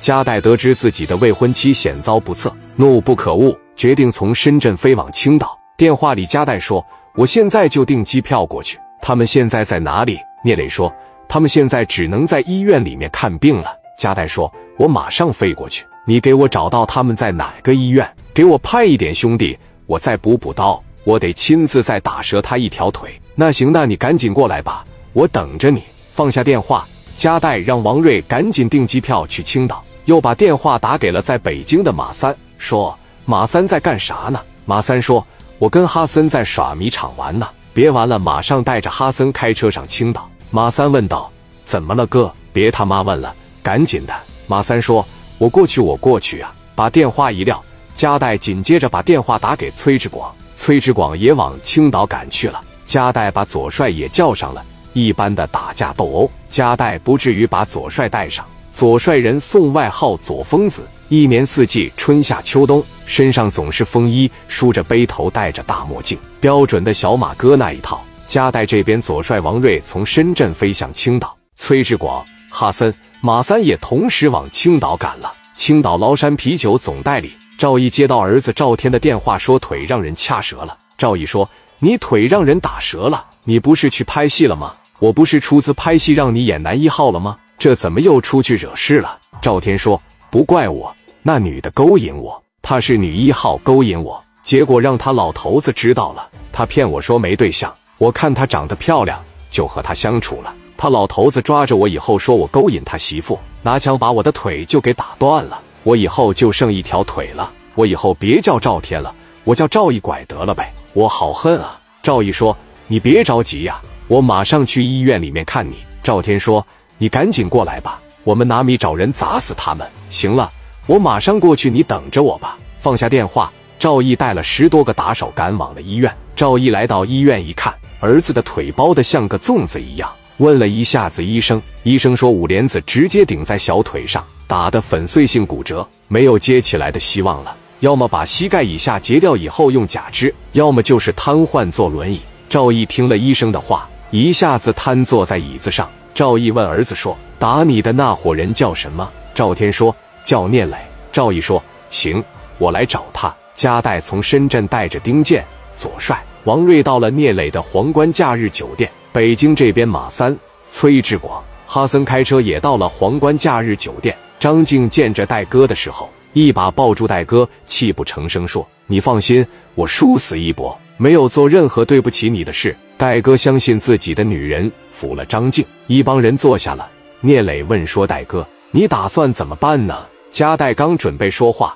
加代得知自己的未婚妻险遭不测，怒不可遏，决定从深圳飞往青岛。电话里，加代说：“我现在就订机票过去。”他们现在在哪里？聂磊说：“他们现在只能在医院里面看病了。”加代说：“我马上飞过去，你给我找到他们在哪个医院，给我派一点兄弟，我再补补刀，我得亲自再打折他一条腿。”那行，那你赶紧过来吧，我等着你。放下电话，加代让王瑞赶紧订机票去青岛。又把电话打给了在北京的马三，说：“马三在干啥呢？”马三说：“我跟哈森在耍迷场玩呢。”别玩了，马上带着哈森开车上青岛。马三问道：“怎么了，哥？别他妈问了，赶紧的。”马三说：“我过去，我过去啊。”把电话一撂，加代紧接着把电话打给崔志广，崔志广也往青岛赶去了。加代把左帅也叫上了，一般的打架斗殴，加代不至于把左帅带上。左帅人送外号左疯子，一年四季春夏秋冬，身上总是风衣，梳着背头，戴着大墨镜，标准的小马哥那一套。加代这边，左帅王瑞从深圳飞向青岛，崔志广、哈森、马三也同时往青岛赶了。青岛崂山啤酒总代理赵毅接到儿子赵天的电话，说腿让人掐折了。赵毅说：“你腿让人打折了？你不是去拍戏了吗？我不是出资拍戏让你演男一号了吗？”这怎么又出去惹事了？赵天说：“不怪我，那女的勾引我，她是女一号勾引我，结果让他老头子知道了，他骗我说没对象，我看她长得漂亮，就和她相处了。他老头子抓着我以后，说我勾引他媳妇，拿枪把我的腿就给打断了，我以后就剩一条腿了。我以后别叫赵天了，我叫赵一拐得了呗。我好恨啊！”赵毅说：“你别着急呀，我马上去医院里面看你。”赵天说。你赶紧过来吧，我们拿米找人砸死他们。行了，我马上过去，你等着我吧。放下电话，赵毅带了十多个打手赶往了医院。赵毅来到医院一看，儿子的腿包得像个粽子一样。问了一下子医生，医生说五莲子直接顶在小腿上，打的粉碎性骨折，没有接起来的希望了。要么把膝盖以下截掉以后用假肢，要么就是瘫痪坐轮椅。赵毅听了医生的话，一下子瘫坐在椅子上。赵毅问儿子说：“打你的那伙人叫什么？”赵天说：“叫聂磊。”赵毅说：“行，我来找他。”加代从深圳带着丁健、左帅、王瑞到了聂磊的皇冠假日酒店。北京这边，马三、崔志广、哈森开车也到了皇冠假日酒店。张静见着戴哥的时候，一把抱住戴哥，泣不成声说：“你放心，我殊死一搏，没有做任何对不起你的事。”戴哥相信自己的女人，服了张静，一帮人坐下了。聂磊问说：“戴哥，你打算怎么办呢？”加代刚准备说话，